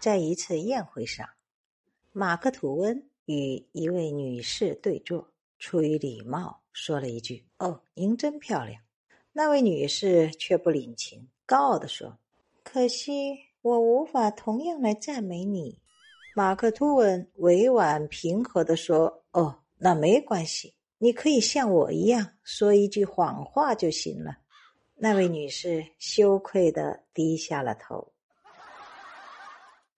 在一次宴会上，马克吐温与一位女士对坐，出于礼貌说了一句，哦，您真漂亮。那位女士却不领情，高傲地说，可惜我无法同样来赞美你。马克吐温委婉平和地说，哦，那没关系，你可以像我一样说一句谎话就行了。那位女士羞愧地低下了头。